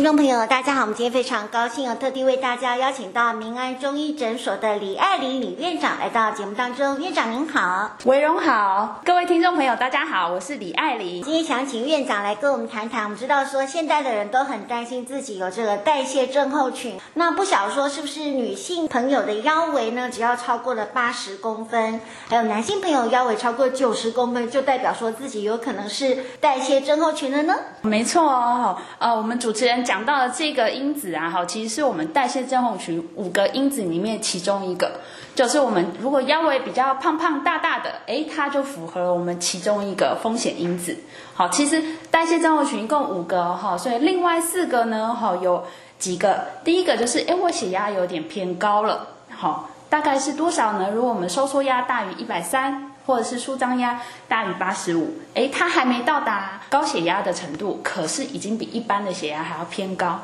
听众朋友，大家好！我们今天非常高兴哦，特地为大家邀请到民安中医诊所的李爱玲李院长来到节目当中。院长您好，维荣好，各位听众朋友大家好，我是李爱玲。今天想请院长来跟我们谈谈。我们知道说，现在的人都很担心自己有这个代谢症候群。那不晓得说是不是女性朋友的腰围呢，只要超过了八十公分，还有男性朋友腰围超过九十公分，就代表说自己有可能是代谢症候群了呢？没错哦，呃，我们主持人。讲到的这个因子啊，哈，其实是我们代谢症候群五个因子里面其中一个，就是我们如果腰围比较胖胖大大的，诶，它就符合我们其中一个风险因子。好，其实代谢症候群一共五个哈，所以另外四个呢，哈，有几个，第一个就是，诶，我血压有点偏高了，好，大概是多少呢？如果我们收缩压大于一百三。或者是舒张压大于八十五，诶，它还没到达高血压的程度，可是已经比一般的血压还要偏高。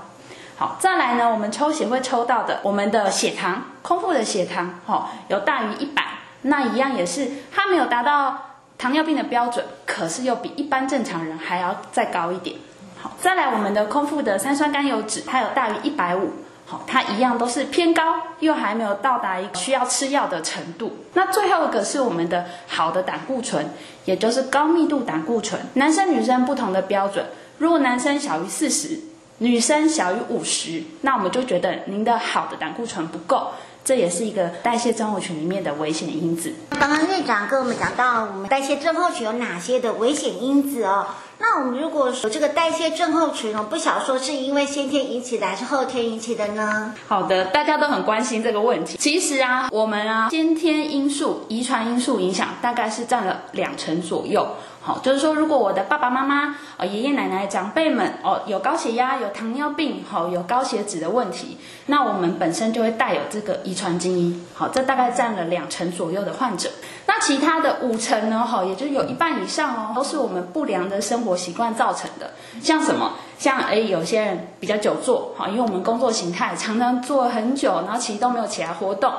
好，再来呢，我们抽血会抽到的，我们的血糖，空腹的血糖，哈、哦，有大于一百，那一样也是它没有达到糖尿病的标准，可是又比一般正常人还要再高一点。好，再来我们的空腹的三酸甘油酯，它有大于一百五。好，它一样都是偏高，又还没有到达一个需要吃药的程度。那最后一个是我们的好的胆固醇，也就是高密度胆固醇。男生女生不同的标准，如果男生小于四十，女生小于五十，那我们就觉得您的好的胆固醇不够，这也是一个代谢症候群里面的危险因子。刚刚院长跟我们讲到，我们代谢症候群有哪些的危险因子哦？那我们如果说这个代谢症候群，我不晓得说是因为先天引起的还是后天引起的呢？好的，大家都很关心这个问题。其实啊，我们啊，先天因素、遗传因素影响大概是占了两成左右。好，就是说，如果我的爸爸妈妈、呃爷爷奶奶、长辈们哦有高血压、有糖尿病、好有高血脂的问题，那我们本身就会带有这个遗传基因。好，这大概占了两成左右的患者。那其他的五成呢？哈，也就有一半以上哦，都是我们不良的生活习惯造成的。像什么？像诶，有些人比较久坐，哈，因为我们工作形态常常坐很久，然后其实都没有起来活动。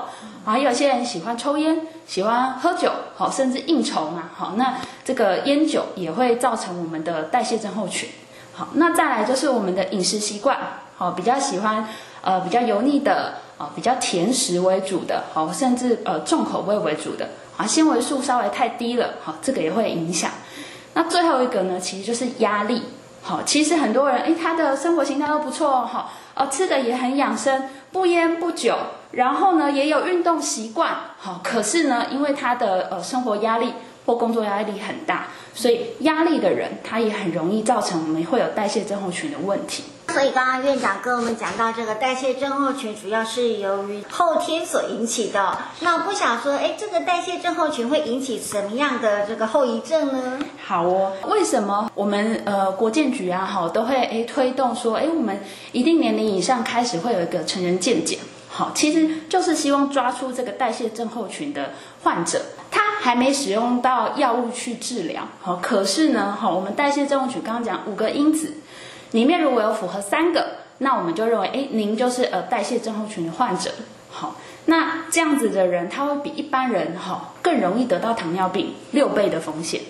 还有些人喜欢抽烟，喜欢喝酒，好，甚至应酬嘛，好，那这个烟酒也会造成我们的代谢症候群。好，那再来就是我们的饮食习惯，好，比较喜欢呃比较油腻的，啊，比较甜食为主的，好，甚至呃重口味为主的，啊，纤维素稍微太低了，好，这个也会影响。那最后一个呢，其实就是压力，好，其实很多人诶，他的生活形态都不错哦，好，呃，吃的也很养生，不烟不酒。然后呢，也有运动习惯，好，可是呢，因为他的呃生活压力或工作压力很大，所以压力的人他也很容易造成我们会有代谢症候群的问题。所以刚刚院长跟我们讲到这个代谢症候群，主要是由于后天所引起的。那我不想说，哎，这个代谢症候群会引起什么样的这个后遗症呢？好哦，为什么我们呃国健局啊哈都会哎推动说，哎我们一定年龄以上开始会有一个成人健检。好，其实就是希望抓出这个代谢症候群的患者，他还没使用到药物去治疗。好，可是呢，好，我们代谢症候群刚刚讲五个因子里面如果有符合三个，那我们就认为，哎，您就是呃代谢症候群的患者。好，那这样子的人，他会比一般人哈更容易得到糖尿病六倍的风险，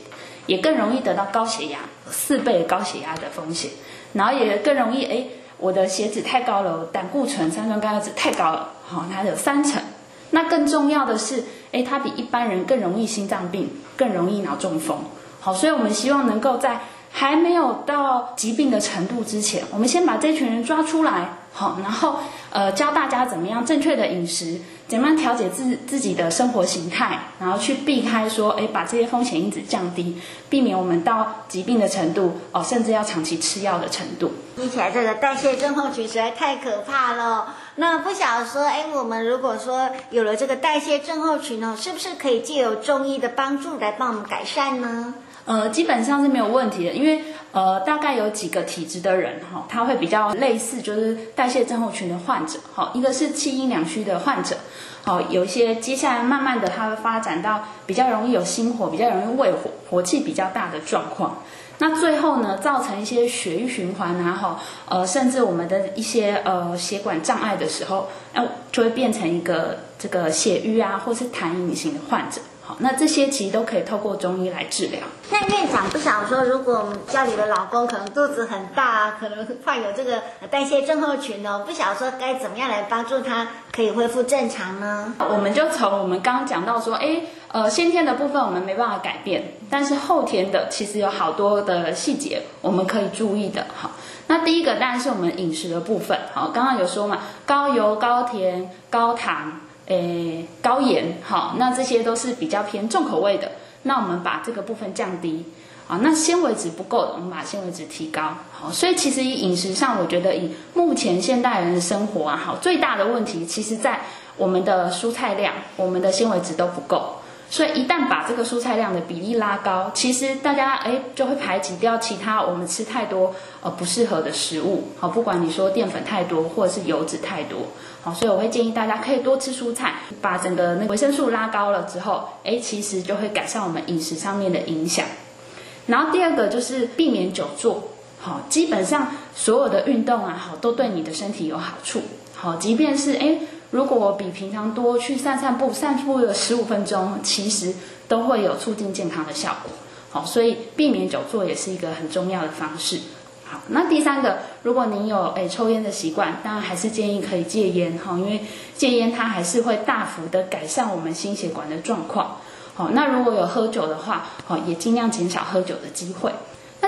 也更容易得到高血压四倍高血压的风险，然后也更容易哎。我的血脂太高了，胆固醇、三酸甘油酯太高了，好，它有三层。那更重要的是，诶，它比一般人更容易心脏病，更容易脑中风。好，所以我们希望能够在还没有到疾病的程度之前，我们先把这群人抓出来，好，然后呃教大家怎么样正确的饮食。怎么样调节自自己的生活形态，然后去避开说，哎，把这些风险因子降低，避免我们到疾病的程度，哦，甚至要长期吃药的程度。听起来这个代谢症候群实在太可怕了。那不晓得说，哎，我们如果说有了这个代谢症候群呢，是不是可以借由中医的帮助来帮我们改善呢？呃，基本上是没有问题的，因为呃，大概有几个体质的人哈，他会比较类似，就是代谢症候群的患者。好，一个是气阴两虚的患者，好，有一些接下来慢慢的他会发展到比较容易有心火，比较容易胃火，火气比较大的状况。那最后呢，造成一些血液循环啊，哈，呃，甚至我们的一些呃血管障碍的时候，那就会变成一个这个血瘀啊，或是痰饮型的患者。好，那这些其实都可以透过中医来治疗。那院长不想说，如果我们家里的老公可能肚子很大，可能患有这个代谢症候群哦，不想说该怎么样来帮助他可以恢复正常呢？我们就从我们刚刚讲到说，哎，呃，先天的部分我们没办法改变，但是后天的其实有好多的细节我们可以注意的。好，那第一个当然是我们饮食的部分。好，刚刚有说嘛，高油、高甜、高糖。诶，高盐，好，那这些都是比较偏重口味的。那我们把这个部分降低，啊，那纤维质不够的，我们把纤维质提高。好，所以其实饮食上，我觉得以目前现代人的生活啊，好，最大的问题，其实在我们的蔬菜量，我们的纤维质都不够。所以一旦把这个蔬菜量的比例拉高，其实大家诶就会排挤掉其他我们吃太多呃不适合的食物。好，不管你说淀粉太多，或者是油脂太多。好所以我会建议大家可以多吃蔬菜，把整个那个维生素拉高了之后，哎，其实就会改善我们饮食上面的影响。然后第二个就是避免久坐，好，基本上所有的运动啊，好，都对你的身体有好处。好，即便是哎，如果我比平常多去散散步，散步了十五分钟，其实都会有促进健康的效果。好，所以避免久坐也是一个很重要的方式。好，那第三个，如果您有诶抽烟的习惯，当然还是建议可以戒烟哈，因为戒烟它还是会大幅的改善我们心血管的状况。好，那如果有喝酒的话，好，也尽量减少喝酒的机会。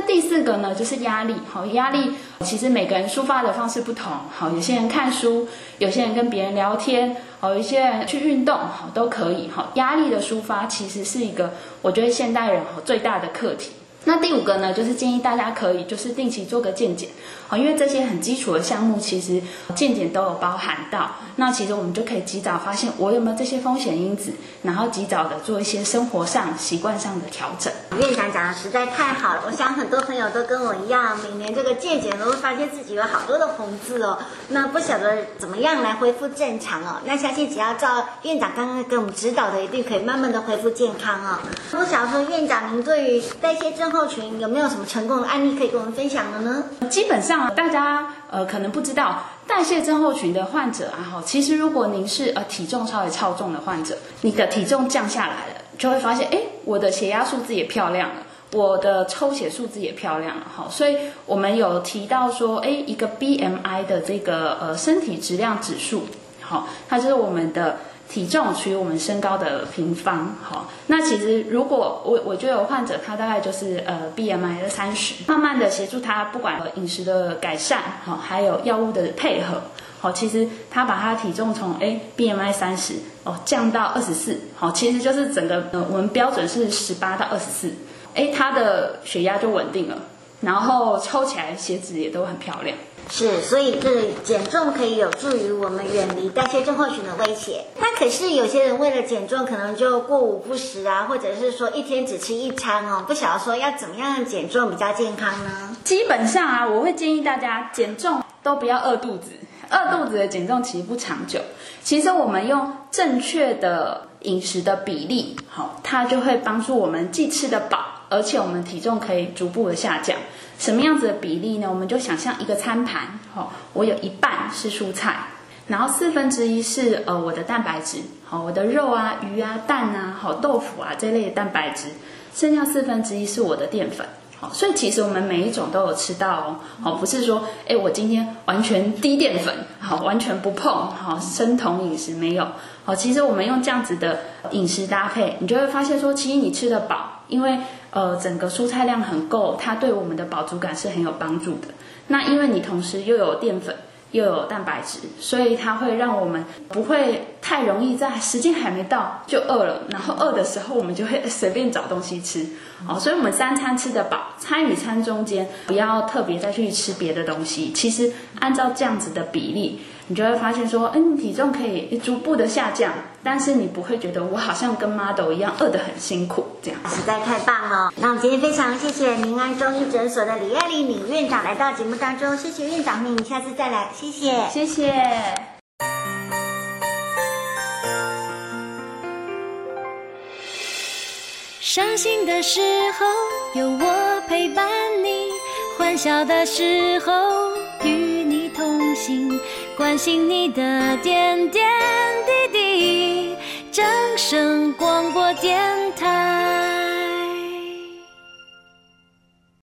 第四个呢，就是压力。好，压力其实每个人抒发的方式不同。好，有些人看书，有些人跟别人聊天，好，有些人去运动，好，都可以。好，压力的抒发其实是一个我觉得现代人最大的课题。那第五个呢，就是建议大家可以就是定期做个健检，好，因为这些很基础的项目，其实健检都有包含到。那其实我们就可以及早发现我有没有这些风险因子，然后及早的做一些生活上习惯上的调整。院长讲的实在太好了，我想很多朋友都跟我一样，每年这个健检都会发现自己有好多的红字哦，那不晓得怎么样来恢复正常哦。那相信只要照院长刚刚给我们指导的，一定可以慢慢的恢复健康哦。我想说院长您对于代谢症症候群有没有什么成功的案例可以跟我们分享的呢？基本上大家呃可能不知道，代谢症候群的患者啊哈，其实如果您是呃体重稍微超重的患者，你的体重降下来了，就会发现哎，我的血压数字也漂亮了，我的抽血数字也漂亮了哈。所以我们有提到说，哎，一个 BMI 的这个呃身体质量指数，好，它就是我们的。体重除以我们身高的平方，好，那其实如果我我就有患者，他大概就是呃 BMI 的三十，慢慢的协助他，不管饮食的改善，好，还有药物的配合，好，其实他把他体重从哎 BMI 三十哦降到二十四，好，其实就是整个呃我们标准是十八到二十四，哎，他的血压就稳定了，然后抽起来血脂也都很漂亮。是，所以这个减重可以有助于我们远离代谢症候群的威胁。那可是有些人为了减重，可能就过午不食啊，或者是说一天只吃一餐哦。不晓得说要怎么样减重比较健康呢？基本上啊，我会建议大家减重都不要饿肚子，饿肚子的减重其实不长久。其实我们用正确的饮食的比例，好，它就会帮助我们既吃得饱，而且我们体重可以逐步的下降。什么样子的比例呢？我们就想象一个餐盘，好，我有一半是蔬菜，然后四分之一是呃我的蛋白质，好，我的肉啊、鱼啊、蛋啊、好豆腐啊这类的蛋白质，剩下四分之一是我的淀粉，好，所以其实我们每一种都有吃到哦，好，不是说哎我今天完全低淀粉，好，完全不碰，好，生酮饮食没有，好，其实我们用这样子的饮食搭配，你就会发现说，其实你吃得饱，因为。呃，整个蔬菜量很够，它对我们的饱足感是很有帮助的。那因为你同时又有淀粉，又有蛋白质，所以它会让我们不会太容易在时间还没到就饿了，然后饿的时候我们就会随便找东西吃。哦，所以我们三餐吃得饱，餐与餐中间不要特别再去吃别的东西。其实按照这样子的比例。你就会发现说，嗯，体重可以逐步的下降，但是你不会觉得我好像跟 model 一样饿得很辛苦，这样实在太棒了。那我们今天非常谢谢明安中医诊所的李爱丽李院长来到节目当中，谢谢院长，你下次再来，谢谢，谢谢。伤心的时候有我。陪伴你，欢笑的时候与你同行，关心你的点点滴滴，掌声广播电台。